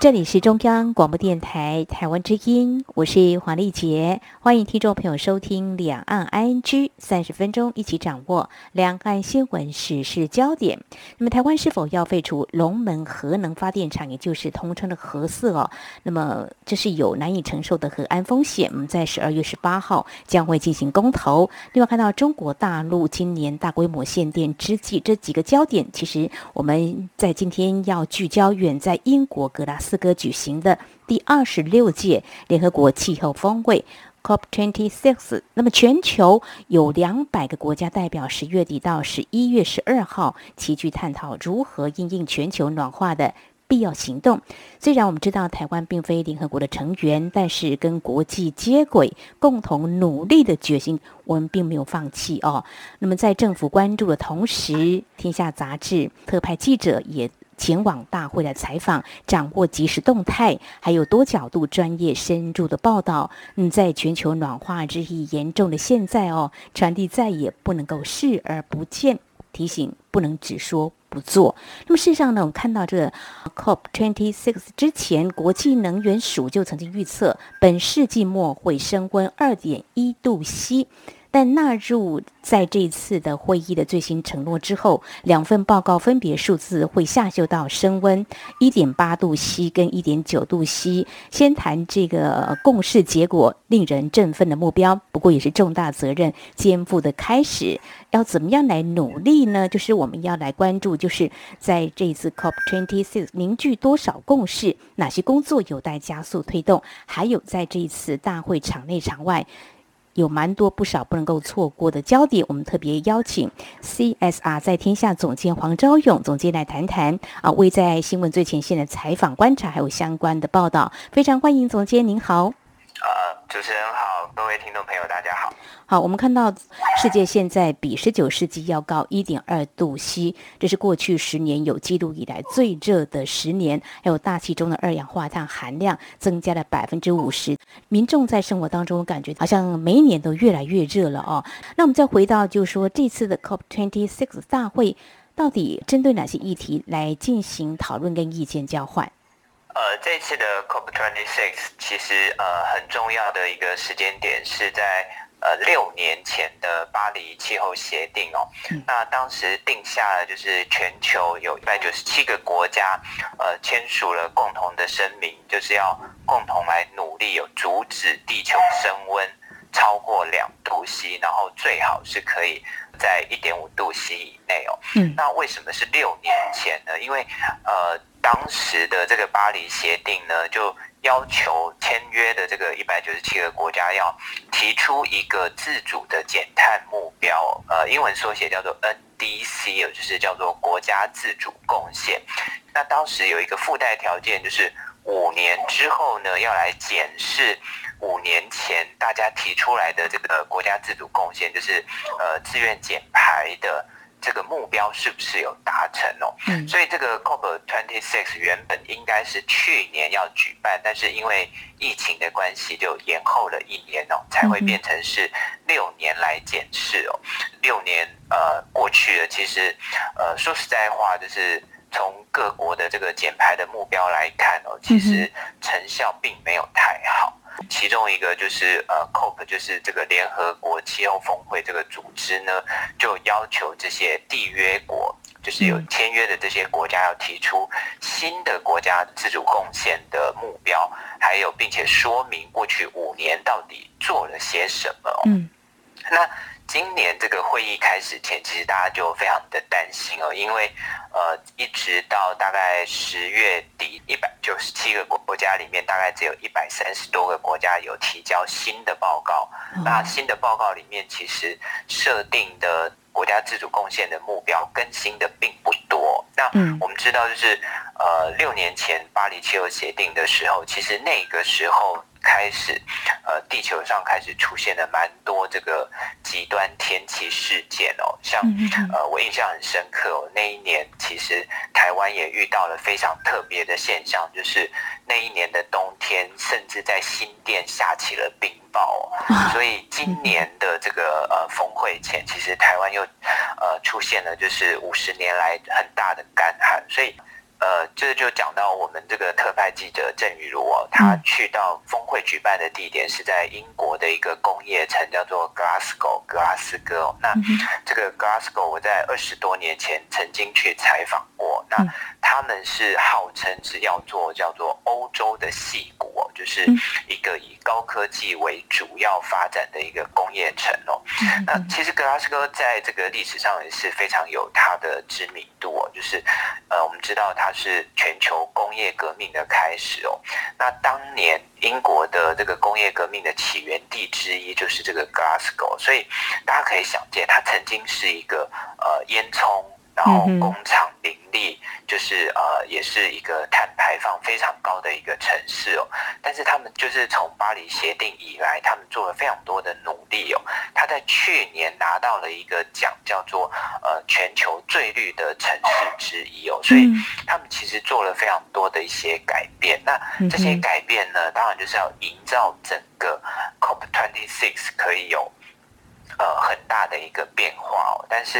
这里是中央广播电台台湾之音，我是黄丽杰，欢迎听众朋友收听《两岸 ING》，三十分钟一起掌握两岸新闻时事焦点。那么，台湾是否要废除龙门核能发电厂，也就是通称的核四哦？那么，这是有难以承受的核安风险。我们在十二月十八号将会进行公投。另外，看到中国大陆今年大规模限电之际，这几个焦点，其实我们在今天要聚焦远在英国格拉斯。斯哥举行的第二十六届联合国气候峰会 COP26，那么全球有两百个国家代表，十月底到十一月十二号齐聚探讨如何应应全球暖化的必要行动。虽然我们知道台湾并非联合国的成员，但是跟国际接轨、共同努力的决心，我们并没有放弃哦。那么在政府关注的同时，天下杂志特派记者也。前往大会来采访，掌握即时动态，还有多角度、专业、深入的报道。嗯，在全球暖化日益严重的现在哦，传递再也不能够视而不见，提醒不能只说不做。那么事实上呢，我们看到这 COP26 之前，国际能源署就曾经预测，本世纪末会升温二点一度 C。但纳入在这次的会议的最新承诺之后，两份报告分别数字会下修到升温一点八度 C 跟一点九度 C。先谈这个共识结果令人振奋的目标，不过也是重大责任肩负的开始。要怎么样来努力呢？就是我们要来关注，就是在这一次 COP26 凝聚多少共识，哪些工作有待加速推动，还有在这一次大会场内场外。有蛮多不少不能够错过的焦点，我们特别邀请 CSR 在天下总监黄昭勇总监来谈谈啊，为在新闻最前线的采访观察，还有相关的报道，非常欢迎总监，您好。呃，主持人好，各位听众朋友，大家好。好，我们看到世界现在比十九世纪要高一点二度 C，这是过去十年有记录以来最热的十年。还有大气中的二氧化碳含量增加了百分之五十，民众在生活当中感觉好像每一年都越来越热了哦。那我们再回到，就是说这次的 COP26 大会到底针对哪些议题来进行讨论跟意见交换？呃，这次的 COP26 其实呃很重要的一个时间点是在。呃，六年前的巴黎气候协定哦，那当时定下了就是全球有一百九十七个国家，呃，签署了共同的声明，就是要共同来努力，有阻止地球升温超过两度 C，然后最好是可以在一点五度 C 以内哦。嗯，那为什么是六年前呢？因为呃，当时的这个巴黎协定呢，就要求签约的这个一百九十七个国家要提出一个自主的减碳目标，呃，英文缩写叫做 NDC，就是叫做国家自主贡献。那当时有一个附带条件，就是五年之后呢，要来检视五年前大家提出来的这个国家自主贡献，就是呃自愿减排的。这个目标是不是有达成哦？嗯，所以这个 COP26 原本应该是去年要举办，但是因为疫情的关系，就延后了一年哦，才会变成是六年来检视哦。六年呃过去了，其实呃说实在话，就是从各国的这个减排的目标来看哦，其实成效并没有太好。其中一个就是呃，COP 就是这个联合国气候峰会这个组织呢，就要求这些缔约国，就是有签约的这些国家要提出新的国家自主贡献的目标，还有并且说明过去五年到底做了些什么。嗯，那。今年这个会议开始前，其实大家就非常的担心哦，因为呃，一直到大概十月底，一百九十七个国国家里面，大概只有一百三十多个国家有提交新的报告。那新的报告里面，其实设定的国家自主贡献的目标更新的并不多。那我们知道，就是呃，六年前巴黎气候协定的时候，其实那个时候。开始，呃，地球上开始出现了蛮多这个极端天气事件哦，像呃，我印象很深刻哦，那一年其实台湾也遇到了非常特别的现象，就是那一年的冬天，甚至在新店下起了冰雹。所以今年的这个呃峰会前，其实台湾又呃出现了就是五十年来很大的干旱，所以。呃，这就讲到我们这个特派记者郑雨茹哦，他去到峰会举办的地点是在英国的一个工业城，叫做 Glasgow 格拉斯哥哦。那这个 Glasgow 我在二十多年前曾经去采访过，那他们是号称是要做叫做欧洲的戏骨哦，就是一个以高科技为主要发展的一个工业城哦。那其实格拉斯哥在这个历史上也是非常有它的知名度哦，就是呃，我们知道它。是全球工业革命的开始哦。那当年英国的这个工业革命的起源地之一就是这个 Glasgow，所以大家可以想见，它曾经是一个呃烟囱。然后工厂林立，就是呃，也是一个碳排放非常高的一个城市哦。但是他们就是从巴黎协定以来，他们做了非常多的努力哦。他在去年拿到了一个奖，叫做呃全球最绿的城市之一哦。所以他们其实做了非常多的一些改变。那这些改变呢，当然就是要营造整个 COP26 可以有。呃，很大的一个变化哦，但是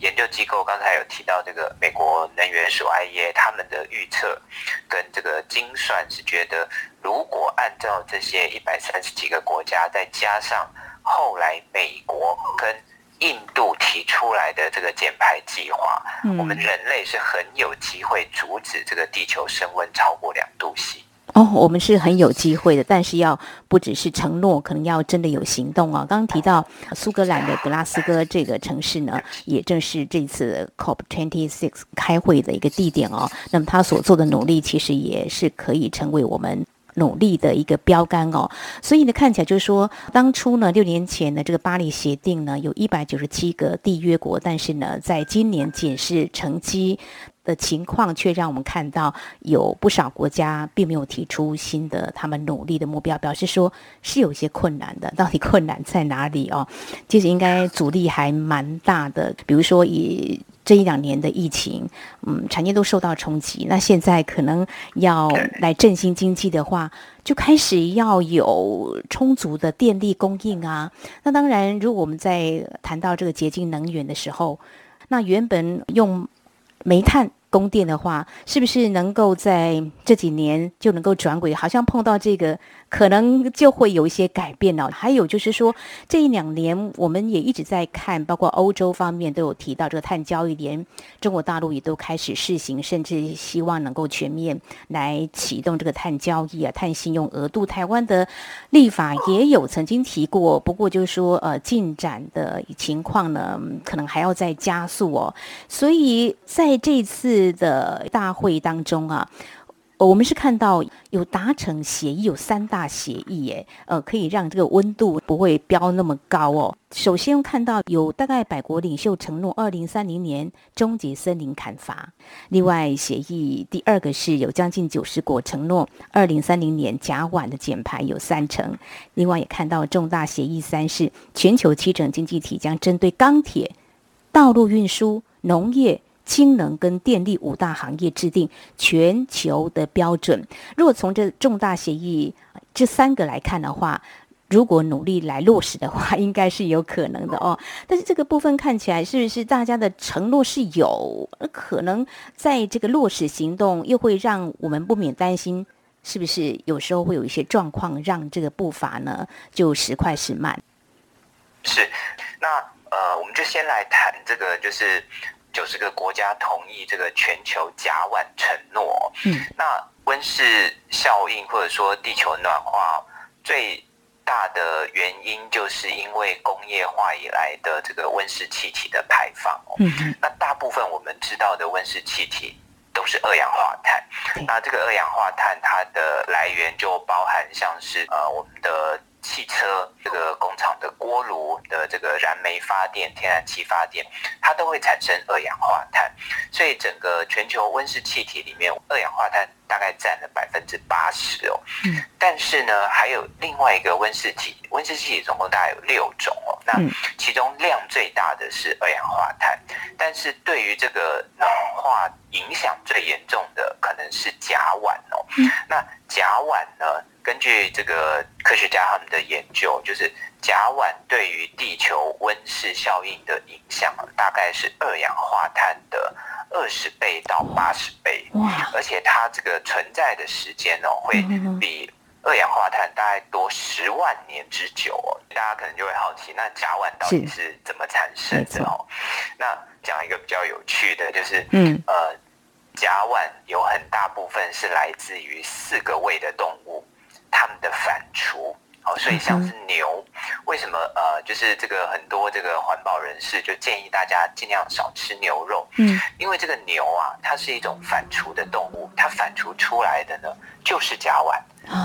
研究机构刚才有提到这个美国能源署 IEA 他们的预测跟这个精算是觉得，如果按照这些一百三十几个国家，再加上后来美国跟印度提出来的这个减排计划，我们人类是很有机会阻止这个地球升温超过两度 C。哦，我们是很有机会的，但是要不只是承诺，可能要真的有行动哦。刚刚提到苏格兰的格拉斯哥这个城市呢，也正是这次 COP26 开会的一个地点哦。那么他所做的努力，其实也是可以成为我们努力的一个标杆哦。所以呢，看起来就是说，当初呢，六年前的这个巴黎协定呢，有一百九十七个缔约国，但是呢，在今年仅是成绩。的情况却让我们看到有不少国家并没有提出新的他们努力的目标，表示说是有些困难的。到底困难在哪里哦？其实应该阻力还蛮大的。比如说以这一两年的疫情，嗯，产业都受到冲击。那现在可能要来振兴经济的话，就开始要有充足的电力供应啊。那当然，如果我们在谈到这个洁净能源的时候，那原本用煤炭供电的话，是不是能够在这几年就能够转轨？好像碰到这个。可能就会有一些改变了。还有就是说，这一两年我们也一直在看，包括欧洲方面都有提到这个碳交易，连中国大陆也都开始试行，甚至希望能够全面来启动这个碳交易啊、碳信用额度。台湾的立法也有曾经提过，不过就是说，呃，进展的情况呢，可能还要再加速哦。所以在这次的大会当中啊。我们是看到有达成协议，有三大协议，哎，呃，可以让这个温度不会飙那么高哦。首先看到有大概百国领袖承诺，二零三零年终结森林砍伐。另外协议第二个是有将近九十国承诺，二零三零年甲烷的减排有三成。另外也看到重大协议三是全球七成经济体将针对钢铁、道路运输、农业。氢能跟电力五大行业制定全球的标准。如果从这重大协议这三个来看的话，如果努力来落实的话，应该是有可能的哦。但是这个部分看起来是不是大家的承诺是有，可能在这个落实行动又会让我们不免担心，是不是有时候会有一些状况让这个步伐呢就时快时慢？是，那呃，我们就先来谈这个，就是。九十个国家同意这个全球甲烷承诺。嗯，那温室效应或者说地球暖化最大的原因，就是因为工业化以来的这个温室气体的排放。嗯，那大部分我们知道的温室气体都是二氧化碳。那这个二氧化碳它的来源就包含像是呃我们的。汽车这个工厂的锅炉的这个燃煤发电、天然气发电，它都会产生二氧化碳。所以整个全球温室气体里面，二氧化碳大概占了百分之八十哦。嗯。但是呢，还有另外一个温室气体，温室气体总共大概有六种哦。那其中量最大的是二氧化碳，但是对于这个老化影响最严重的可能是甲烷哦。嗯。那甲烷呢？根据这个科学家他们的研究，就是甲烷对于地球温室效应的影响，大概是二氧化碳的二十倍到八十倍。哇！而且它这个存在的时间哦，会比二氧化碳大概多十万年之久哦。大家可能就会好奇，那甲烷到底是怎么产生的哦？那讲一个比较有趣的，就是嗯呃，甲烷有很大部分是来自于四个胃的动物。他们的反刍，哦，所以像是牛，为什么呃，就是这个很多这个环保人士就建议大家尽量少吃牛肉，嗯，因为这个牛啊，它是一种反刍的动物，它反刍出来的呢就是甲烷，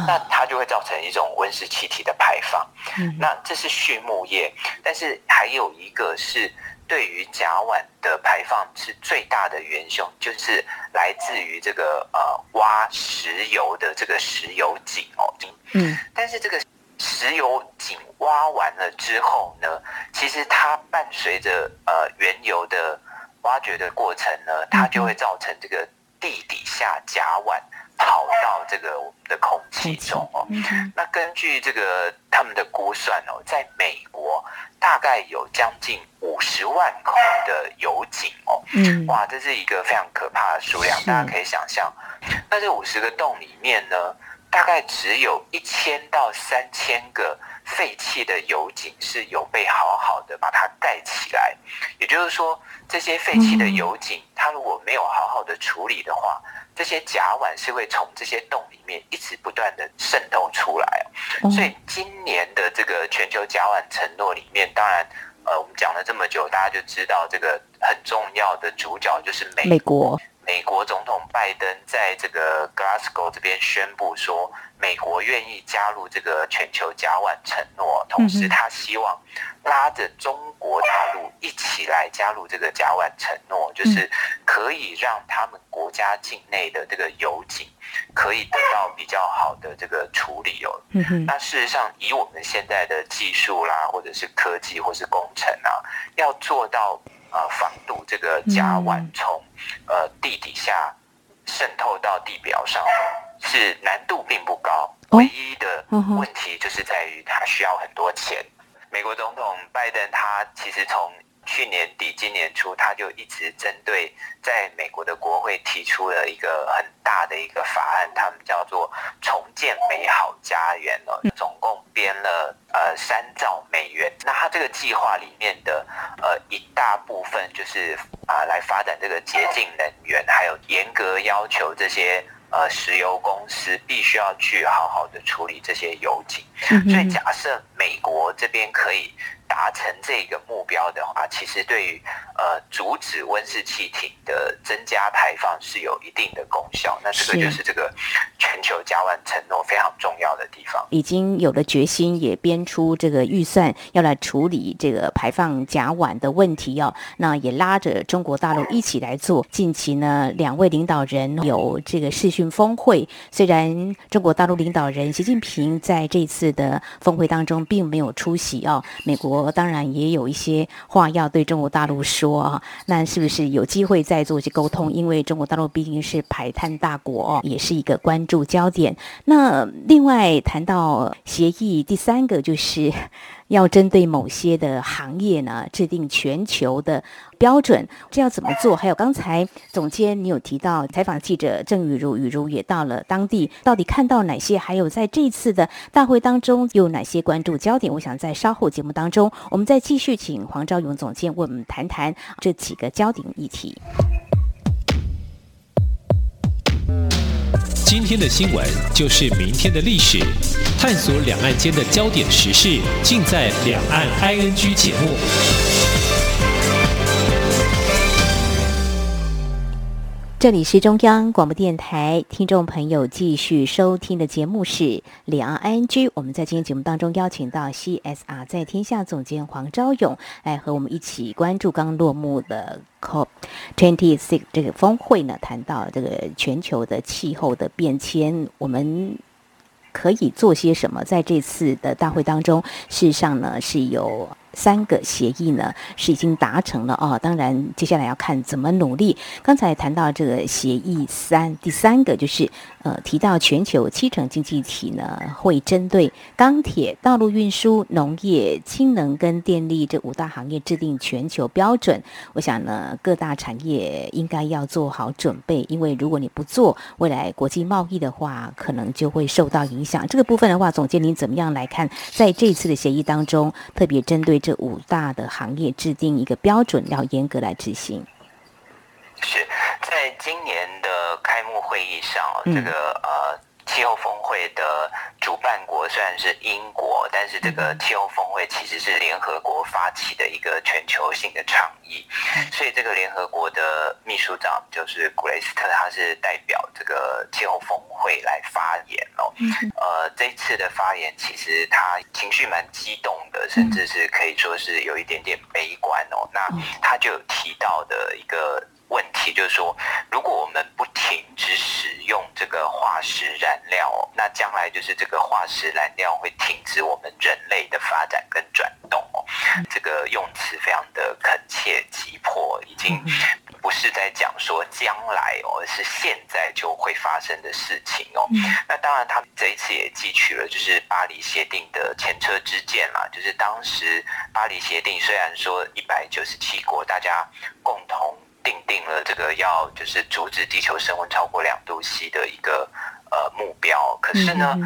那它就会造成一种温室气体的排放，嗯。那这是畜牧业，但是还有一个是。对于甲烷的排放是最大的元凶，就是来自于这个呃挖石油的这个石油井哦，嗯，但是这个石油井挖完了之后呢，其实它伴随着呃原油的挖掘的过程呢，它就会造成这个地底下甲烷跑到这个我们的空气中哦。那根据这个他们的估算哦，在美国。大概有将近五十万口的油井哦，嗯，哇，这是一个非常可怕的数量，大家可以想象。那这五十个洞里面呢，大概只有一千到三千个废弃的油井是有被好好的把它盖起来。也就是说，这些废弃的油井，它如果没有好好的处理的话，这些甲烷是会从这些洞里面一直不断的渗透出来，所以今年的这个全球甲烷承诺里面，当然，呃，我们讲了这么久，大家就知道这个很重要的主角就是美国。美国，美国总统拜登在这个 Glasgow 这边宣布说，美国愿意加入这个全球甲烷承诺，同时他希望拉着中国大陆一起来加入这个甲烷承诺，就是可以让他们国家境内的这个油井可以得到比较好的这个处理哦。那事实上，以我们现在的技术啦，或者是科技，或是工程啊，要做到呃防堵这个甲烷从呃地底下渗透到地表上。是难度并不高，唯一的问题就是在于它需要很多钱。美国总统拜登他其实从去年底今年初他就一直针对在美国的国会提出了一个很大的一个法案，他们叫做重建美好家园哦，总共编了呃三兆美元。那他这个计划里面的呃一大部分就是啊来发展这个洁净能源，还有严格要求这些。呃，石油公司必须要去好好的处理这些油井，所以假设美国这边可以达成这个目标的话，其实对于呃阻止温室气体的增加排放是有一定的功效。那这个就是这个全球甲烷承诺非常重要的地方。已经有了决心，也编出这个预算要来处理这个排放甲烷的问题哦。那也拉着中国大陆一起来做。近期呢，两位领导人有这个视讯峰会。虽然中国大陆领导人习近平在这次的峰会当中并没有出席哦，美国。当然也有一些话要对中国大陆说啊，那是不是有机会再做一些沟通？因为中国大陆毕竟是排碳大国，也是一个关注焦点。那另外谈到协议，第三个就是。要针对某些的行业呢，制定全球的标准，这要怎么做？还有刚才总监你有提到，采访记者郑雨茹，雨茹也到了当地，到底看到哪些？还有在这次的大会当中有哪些关注焦点？我想在稍后节目当中，我们再继续请黄昭勇总监为我们谈谈这几个焦点议题。今天的新闻就是明天的历史，探索两岸间的焦点时事，尽在《两岸 ING》节目。这里是中央广播电台，听众朋友继续收听的节目是两岸 ING。我们在今天节目当中邀请到 CSR 在天下总监黄昭勇来和我们一起关注刚落幕的 COP26 这个峰会呢，谈到这个全球的气候的变迁，我们可以做些什么？在这次的大会当中，事实上呢是有。三个协议呢是已经达成了哦，当然接下来要看怎么努力。刚才谈到这个协议三，第三个就是呃提到全球七成经济体呢会针对钢铁、道路运输、农业、氢能跟电力这五大行业制定全球标准。我想呢各大产业应该要做好准备，因为如果你不做，未来国际贸易的话可能就会受到影响。这个部分的话，总监您怎么样来看？在这次的协议当中，特别针对。这五大的行业制定一个标准，要严格来执行。是在今年的开幕会议上，这个呃。气候峰会的主办国虽然是英国，但是这个气候峰会其实是联合国发起的一个全球性的倡议，所以这个联合国的秘书长就是古雷斯特，他是代表这个气候峰会来发言哦。呃，这一次的发言其实他情绪蛮激动的，甚至是可以说是有一点点悲观哦。那他就有提到的一个。问题就是说，如果我们不停止使用这个化石燃料，那将来就是这个化石燃料会停止我们人类的发展跟转动哦。这个用词非常的恳切急迫，已经不是在讲说将来哦，而是现在就会发生的事情哦。那当然，他这一次也汲取了就是巴黎协定的前车之鉴啦，就是当时巴黎协定虽然说一百九十七国大家共同。订定了这个要就是阻止地球升温超过两度 C 的一个呃目标，可是呢，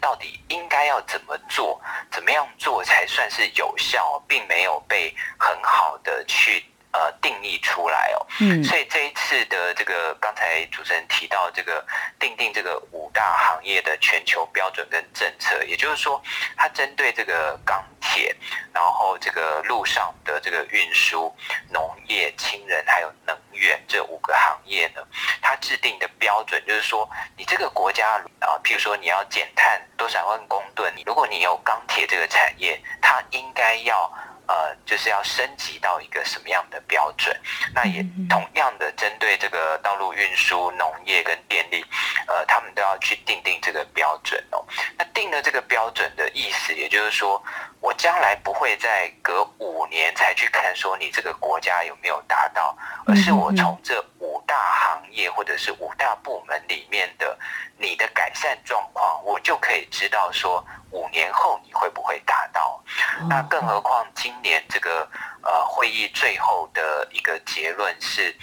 到底应该要怎么做，怎么样做才算是有效，并没有被很好的去。呃，定义出来哦，嗯，所以这一次的这个刚才主持人提到这个定定这个五大行业的全球标准跟政策，也就是说，它针对这个钢铁，然后这个路上的这个运输、农业、亲人还有能源这五个行业呢，它制定的标准就是说，你这个国家啊，譬如说你要减碳多少万公吨，如果你有钢铁这个产业，它应该要。呃，就是要升级到一个什么样的标准？那也同样的针对这个道路运输、农业跟电力，呃，他们都要去定定这个标准哦。那定了这个标准的意思，也就是说，我将来不会再隔五年才去看说你这个国家有没有达到，而是我从这五大行业或者是五大部门里面的你的改善状况，我就可以知道说。五年后你会不会达到？那更何况今年这个呃会议最后的一个结论是，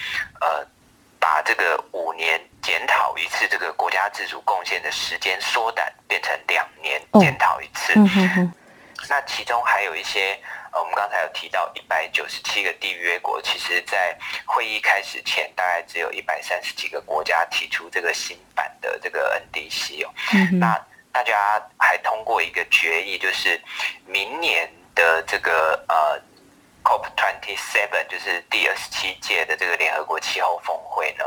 呃，把这个五年检讨一次这个国家自主贡献的时间缩短，变成两年检讨一次。那其中还有一些呃，我们刚才有提到一百九十七个缔约国，其实在会议开始前，大概只有一百三十几个国家提出这个新版的这个 NDC 哦。那大家还通过一个决议，就是明年的这个呃 COP twenty seven，就是第二十七届的这个联合国气候峰会呢，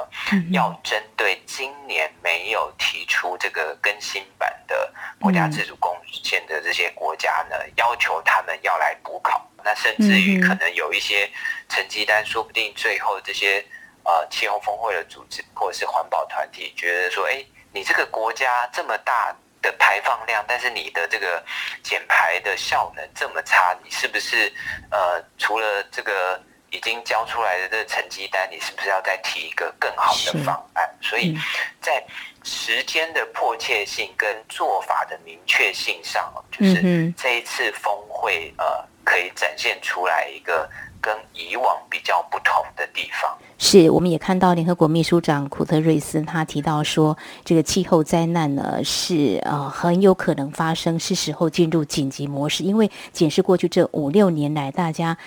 要针对今年没有提出这个更新版的国家自主贡献的这些国家呢，要求他们要来补考。那甚至于可能有一些成绩单，说不定最后这些呃气候峰会的组织或者是环保团体觉得说，哎，你这个国家这么大。的排放量，但是你的这个减排的效能这么差，你是不是呃，除了这个已经交出来的这个成绩单，你是不是要再提一个更好的方案？所以在时间的迫切性跟做法的明确性上，就是这一次峰会呃，可以展现出来一个。跟以往比较不同的地方，是我们也看到联合国秘书长库特瑞斯他提到说，这个气候灾难呢是呃很有可能发生，是时候进入紧急模式，因为检视过去这五六年来，大家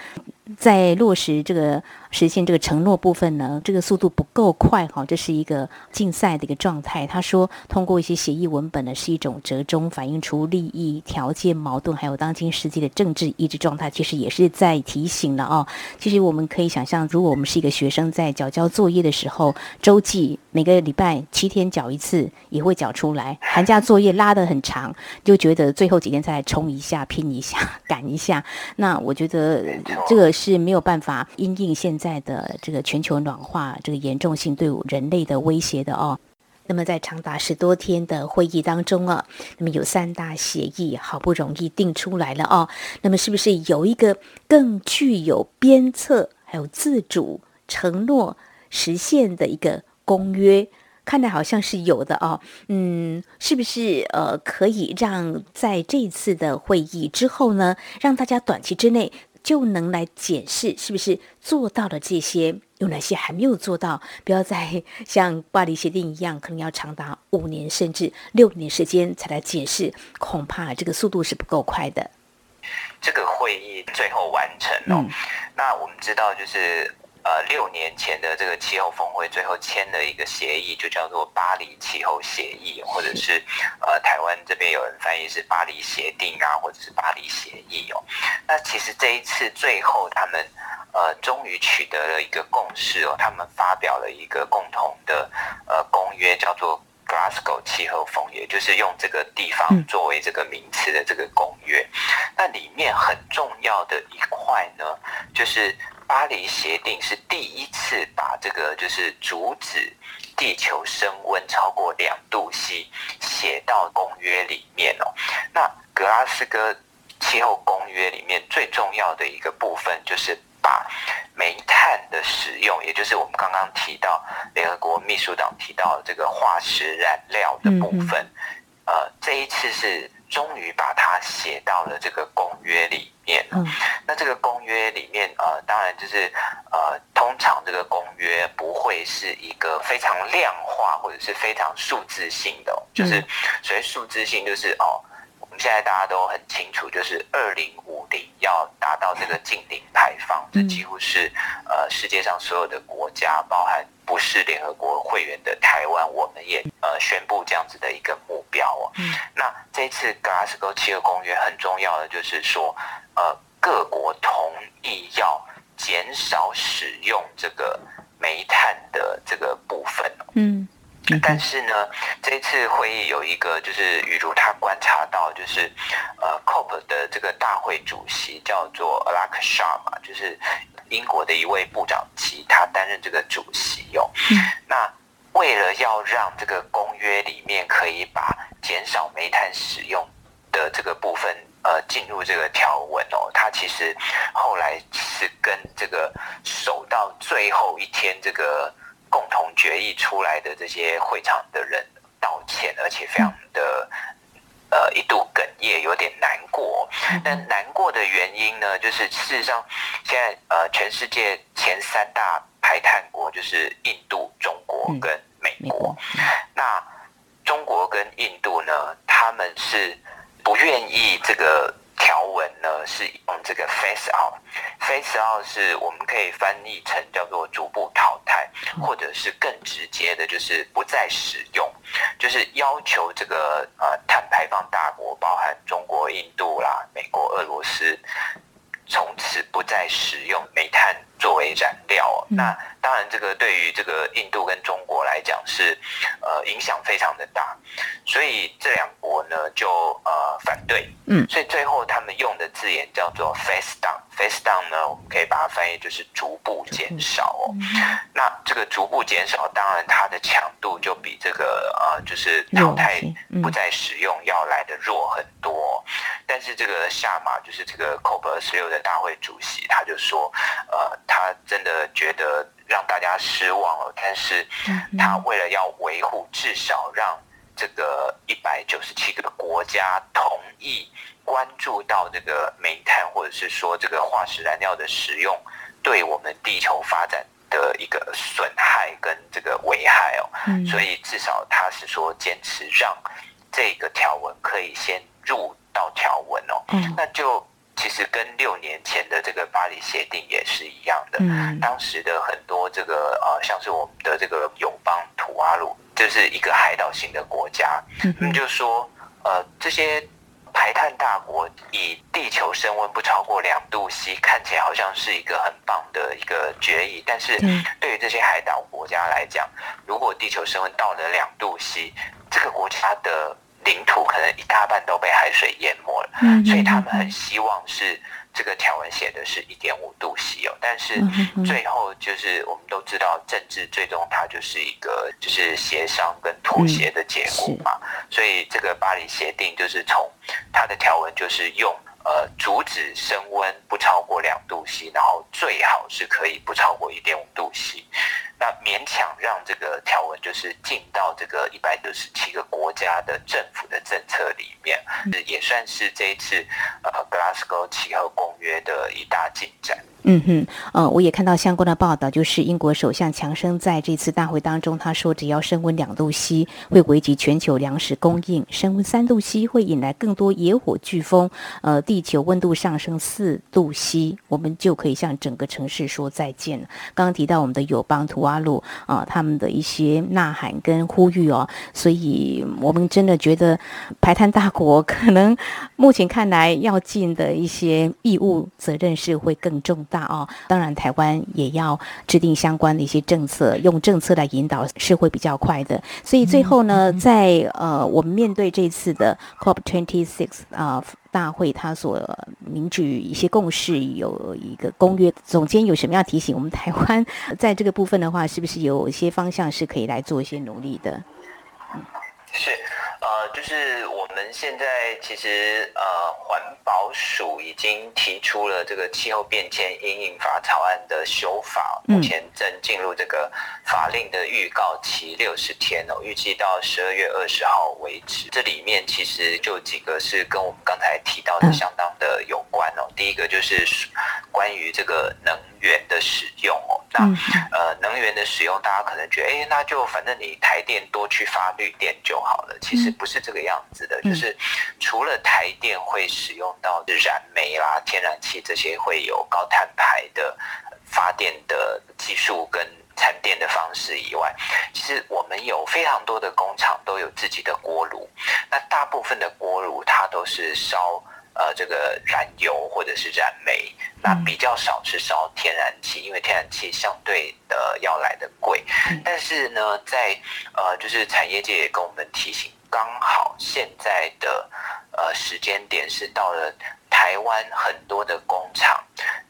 在落实这个实现这个承诺部分呢，这个速度不够快哈，这是一个竞赛的一个状态。他说，通过一些协议文本呢，是一种折中，反映出利益条件矛盾，还有当今世界的政治意志状态。其实也是在提醒了哦。其实我们可以想象，如果我们是一个学生，在缴交作业的时候，周记每个礼拜七天缴一次，也会缴出来。寒假作业拉得很长，就觉得最后几天再来冲一下、拼一下、赶一下。那我觉得这个是没有办法因应现在在的这个全球暖化这个严重性对人类的威胁的哦。那么在长达十多天的会议当中啊，那么有三大协议好不容易定出来了哦。那么是不是有一个更具有鞭策还有自主承诺实现的一个公约？看来好像是有的哦。嗯，是不是呃可以让在这次的会议之后呢，让大家短期之内就能来检视是不是做到了这些？有哪些还没有做到？不要再像巴黎协定一样，可能要长达五年甚至六年时间才来解释，恐怕这个速度是不够快的。这个会议最后完成了，哦，嗯，那我们知道就是。呃，六年前的这个气候峰会最后签了一个协议，就叫做巴黎气候协议，或者是呃，台湾这边有人翻译是巴黎协定啊，或者是巴黎协议哦。那其实这一次最后他们呃，终于取得了一个共识哦，他们发表了一个共同的呃公约，叫做 Glasgow 气候峰，也就是用这个地方作为这个名词的这个公约。那里面很重要的一块呢，就是。巴黎协定是第一次把这个就是阻止地球升温超过两度 C 写到公约里面哦。那格拉斯哥气候公约里面最重要的一个部分，就是把煤炭的使用，也就是我们刚刚提到联合国秘书长提到的这个化石燃料的部分，呃，这一次是。终于把它写到了这个公约里面。嗯，那这个公约里面，呃，当然就是呃，通常这个公约不会是一个非常量化或者是非常数字性的，就是所谓数字性，就是哦。我们现在大家都很清楚，就是二零五零要达到这个净零排放，这几乎是呃世界上所有的国家，包含不是联合国会员的台湾，我们也呃宣布这样子的一个目标哦。那这一次格拉斯哥气候公约很重要的就是说，呃，各国同意要减少使用这个煤炭的这个部分。嗯。但是呢，这一次会议有一个，就是雨如他观察到，就是呃，COP 的这个大会主席叫做 Alok Sharma，就是英国的一位部长级，他担任这个主席哟、哦。那为了要让这个公约里面可以把减少煤炭使用的这个部分呃进入这个条文哦，他其实后来是跟这个守到最后一天这个。共同决议出来的这些会场的人道歉，而且非常的呃一度哽咽，有点难过。但难过的原因呢，就是事实上现在呃全世界前三大排碳国就是印度、中国跟美国。那中国跟印度呢，他们是不愿意这个。条文呢是用这个 phase out，phase out 是我们可以翻译成叫做逐步淘汰，或者是更直接的，就是不再使用，就是要求这个呃碳排放大国，包含中国、印度啦、美国、俄罗斯，从此不再使用煤炭作为燃料。那当然，这个对于这个印度跟中国来讲是呃影响非常的大，所以这两国呢就呃反对。嗯，所以最后他们用的字眼叫做 phase down，phase down 呢，我们可以把它翻译就是逐步减少哦。那这个逐步减少，当然它的强度就比这个呃就是淘汰不再使用要来的弱很多。但是这个下马就是这个 COP 十六的大会主席，他就说，呃，他真的觉得让大家失望了，但是他为了要维护，至少让。这个一百九十七个国家同意关注到这个煤炭，或者是说这个化石燃料的使用，对我们地球发展的一个损害跟这个危害哦。嗯。所以至少他是说坚持让这个条文可以先入到条文哦。嗯。那就其实跟六年前的这个巴黎协定也是一样的。嗯，当时的很多这个呃，像是我们的这个友邦土瓦卢，就是一个海岛型的国家，他们就说呃这些。排碳大国以地球升温不超过两度 C，看起来好像是一个很棒的一个决议，但是对于这些海岛国家来讲，如果地球升温到了两度 C，这个国家的领土可能一大半都被海水淹没了，所以他们很希望是。这个条文写的是一点五度 C 哦，但是最后就是我们都知道，政治最终它就是一个就是协商跟妥协的结果嘛，所以这个巴黎协定就是从它的条文就是用呃阻止升温不超过两度 C，然后最好是可以不超过一点五度 C。那勉强让这个条文就是进到这个一百九十七个国家的政府的政策里面，也算是这一次呃 Glasgow 气候公约的一大进展。嗯哼，呃，我也看到相关的报道，就是英国首相强生在这次大会当中，他说，只要升温两度 C 会危及全球粮食供应，升温三度 C 会引来更多野火飓风，呃，地球温度上升四度 C，我们就可以向整个城市说再见了。刚刚提到我们的友邦图阿鲁啊，他们的一些呐喊跟呼吁哦，所以我们真的觉得排碳大国可能目前看来要尽的一些义务责任是会更重。大哦，当然台湾也要制定相关的一些政策，用政策来引导是会比较快的。所以最后呢，在呃，我们面对这次的 COP Twenty Six 啊大会，它所凝聚一些共识，有一个公约。总监有什么要提醒我们台湾在这个部分的话，是不是有一些方向是可以来做一些努力的？嗯，是。呃，就是我们现在其实呃，环保署已经提出了这个气候变迁因应法草案的修法，目前正进入这个法令的预告期六十天哦，预计到十二月二十号为止。这里面其实就几个是跟我们刚才提到的相当的有关哦。第一个就是关于这个能源的使用哦，那呃，能源的使用，大家可能觉得，哎，那就反正你台电多去发绿电就好了，其实。不是这个样子的，就是除了台电会使用到燃煤啦、天然气这些会有高碳排的发电的技术跟产电的方式以外，其实我们有非常多的工厂都有自己的锅炉，那大部分的锅炉它都是烧呃这个燃油或者是燃煤，那比较少是烧天然气，因为天然气相对的要来的贵。但是呢，在呃就是产业界也跟我们提醒。刚好现在的呃时间点是到了台湾很多的工厂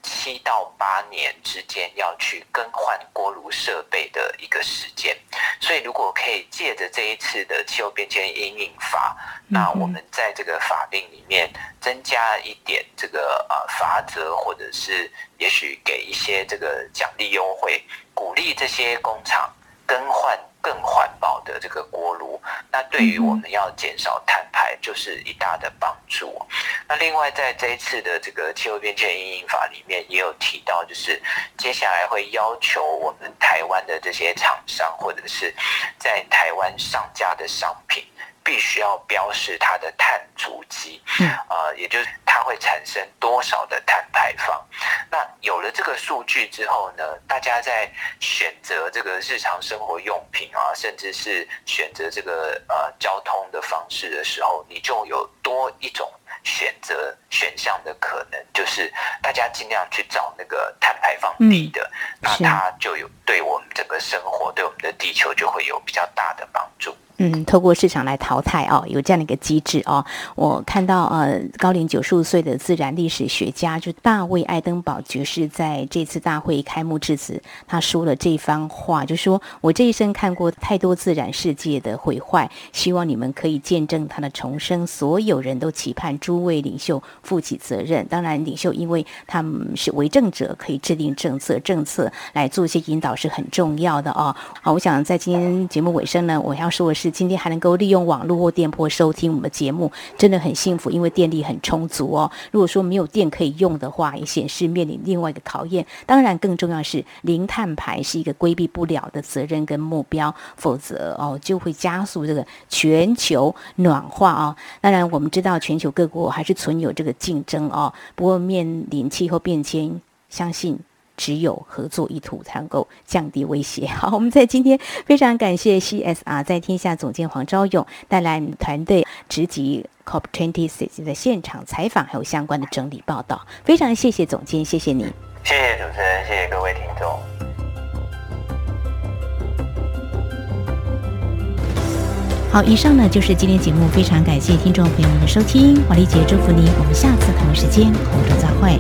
七到八年之间要去更换锅炉设备的一个时间，所以如果可以借着这一次的气候变迁因应法，那我们在这个法令里面增加一点这个呃罚则，或者是也许给一些这个奖励优惠，鼓励这些工厂更换。更环保的这个锅炉，那对于我们要减少碳排就是一大的帮助。那另外在这一次的这个气候变迁因应法里面也有提到，就是接下来会要求我们台湾的这些厂商或者是在台湾上架的商品。必须要标示它的碳足迹，啊、呃，也就是它会产生多少的碳排放。那有了这个数据之后呢，大家在选择这个日常生活用品啊，甚至是选择这个呃交通的方式的时候，你就有多一种选择选项的可能，就是大家尽量去找那个碳排放低的，嗯、那它就有对我们整个生活，对我们的地球就会有比较大的帮助。嗯，透过市场来淘汰哦，有这样的一个机制哦。我看到呃，高龄九十五岁的自然历史学家就大卫·爱登堡爵士在这次大会开幕致辞，他说了这番话，就说我这一生看过太多自然世界的毁坏，希望你们可以见证它的重生。所有人都期盼诸为领袖负起责任。当然，领袖因为他们是为政者，可以制定政策，政策来做一些引导是很重要的哦。好，我想在今天节目尾声呢，我要说的是。今天还能够利用网络或电波收听我们的节目，真的很幸福，因为电力很充足哦。如果说没有电可以用的话，也显示面临另外一个考验。当然，更重要是零碳排是一个规避不了的责任跟目标，否则哦就会加速这个全球暖化哦。当然，我们知道全球各我还是存有这个竞争哦，不过面临气候变迁，相信。只有合作意图才能够降低威胁。好，我们在今天非常感谢 CSR 在天下总监黄昭勇带来团队直击 COP26 的现场采访，还有相关的整理报道。非常谢谢总监，谢谢你。谢谢主持人，谢谢各位听众。好，以上呢就是今天节目，非常感谢听众朋友们的收听，华丽姐祝福您，我们下次同一时间空中再会。